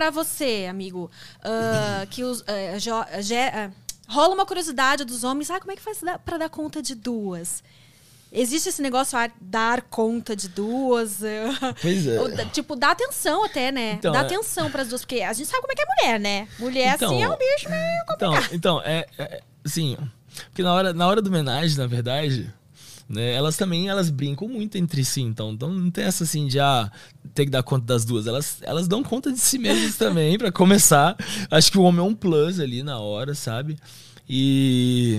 pra você, amigo, ah, que os, ge- ah, rola uma curiosidade dos homens, ah, como é que faz pra dar conta de duas? Existe esse negócio, ah, dar conta de duas? Pois é. ou tipo, dá atenção até, né? Então, dá é- atenção pras duas, porque a gente sabe como é que é mulher, né? Mulher, Então, assim, é um bicho meio Então, então é, é assim, porque na hora, na hora do homenagem, na verdade, né, elas também elas brincam muito entre si, então, então não tem essa assim de ah, ter que dar conta das duas, elas, elas dão conta de si mesmas também pra começar. Acho que o homem é um plus ali na hora, sabe? E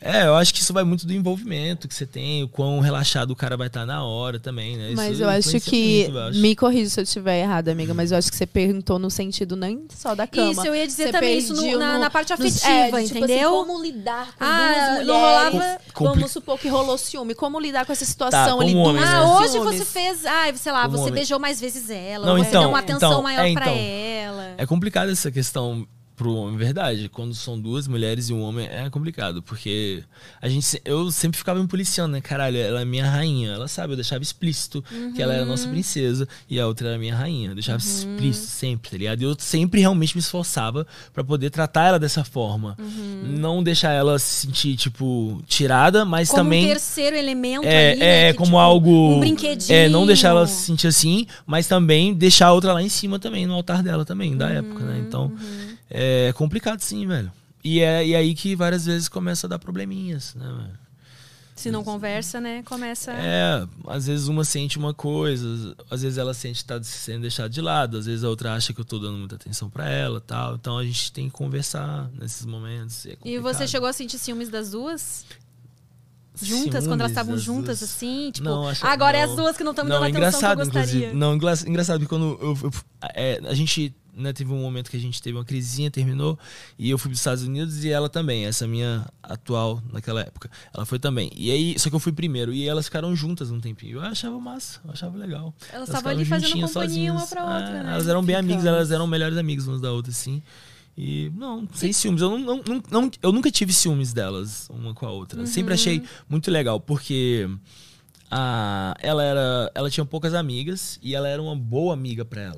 é, eu acho que isso vai muito do envolvimento que você tem, o quão relaxado o cara vai estar na hora também, né? Mas Isso eu acho que. muito, eu acho. Me corrija se eu estiver errada, amiga, mas eu acho que você perguntou no sentido nem só da cama. Isso, eu ia dizer Você também isso no- na, no- na parte afetiva, é, de, tipo entendeu? assim, como lidar com Ah, duas não mulheres. rolava- Vamos supor que rolou ciúme. Como lidar com essa situação como ali? homem, duas né? Ah, hoje ciúmes. você fez, ah, sei lá, Como você homem. beijou mais vezes ela, Não, você então, deu uma atenção então, maior é, pra então. ela. É complicado essa questão pro homem, verdade. Quando são duas mulheres e um homem é complicado, porque a gente, eu sempre ficava me policiando, né? Caralho, ela é minha rainha. Ela sabe, eu deixava explícito que ela era a nossa Uhum. princesa e a outra era minha rainha. Eu deixava explícito sempre, tá ligado? E eu sempre realmente me esforçava pra poder tratar ela dessa forma. Não deixar ela se sentir, tipo, tirada, mas Como também. um terceiro elemento É, ali, né, é que, como tipo, algo. Um brinquedinho. É, não deixar ela se sentir assim, mas também deixar a outra lá em cima também, no altar dela também, da época, né? Então, é complicado sim, velho. E é e aí que várias vezes começa a dar probleminhas, né, velho? Se não conversa, né, começa... É, às vezes uma sente uma coisa, às vezes ela sente que tá sendo deixada de lado, às vezes a outra acha que eu tô dando muita atenção pra ela tal. Então a gente tem que conversar nesses momentos. é E você chegou a sentir ciúmes das duas? Juntas, quando elas Ciúmes estavam juntas, duas. assim? Tipo, Não, acho- agora é não. as duas que não estão me Não, dando a atenção que eu engraçado, gostaria. inclusive. Não, engra- engraçado, porque quando eu, eu- é, a gente né, teve um momento que a gente teve uma crisinha, terminou, e eu fui para os Estados Unidos e ela também, essa minha atual naquela época. Ela foi também. E aí, só que eu fui primeiro, e elas ficaram juntas um tempinho. Eu achava massa, eu achava legal. Elas estavam ali fazendo companhia uma sozinhas. pra outra, É, né? Elas eram bem Ficamos. amigas, elas eram melhores amigas umas da outra, assim. E, não, sem ciúmes. Eu, não, não, não- eu nunca tive ciúmes delas, uma com a outra. Uhum. Sempre achei muito legal, porque a, ela era. Ela tinha poucas amigas e ela era uma boa amiga pra ela.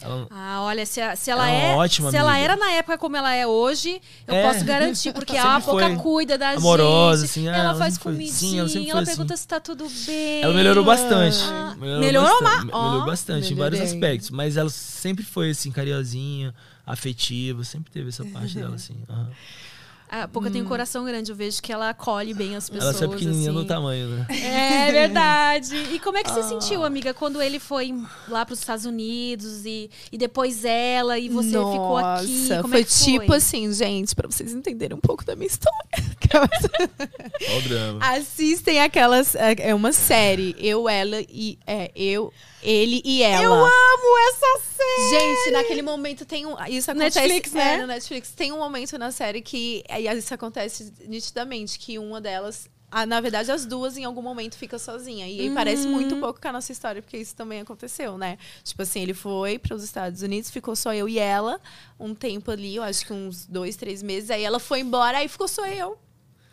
Ela- Ah, olha, se, a- se ela Ela é é. ótima se ela amiga. era na época como ela é hoje, eu É. posso garantir, porque ela pouca cuida da amorosa, gente. assim, ela, é, ela faz comidinha, sim, ela ela pergunta assim. se tá tudo bem. Ela melhorou bastante. Ah, melhorou, melhorou bastante, melhorou bastante em vários aspectos. Mas ela sempre foi assim, carinhosinha, afetiva, sempre teve essa parte dela, assim. aham. A Pouca tem um coração grande, eu vejo que ela acolhe bem as pessoas. Ela só é pequenininha assim. no tamanho, né? É verdade. E como é que você Ah. sentiu, amiga, quando ele foi lá para os Estados Unidos e, e depois ela e você ficou aqui? Nossa, Como foi é que tipo assim, gente, pra vocês entenderem um pouco da minha história. Olha o drama. Assistem aquelas. É é uma série. Eu, ela e. É, eu, ele e ela. Eu amo essa série! Gente, naquele momento tem um. Isso acontece. Netflix, né? É, no Netflix. Tem um momento na série que. aí Isso acontece nitidamente, que uma delas. ah, na verdade, as duas em algum momento fica sozinha. E aí parece Uhum. muito pouco com a nossa história, porque isso também aconteceu, né? Tipo assim, ele foi para os Estados Unidos, ficou só eu e ela um tempo ali, eu acho que uns dois, três meses. Aí ela foi embora, aí ficou só eu.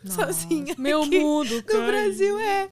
Sozinha. Meu mundo, No Brasil, é.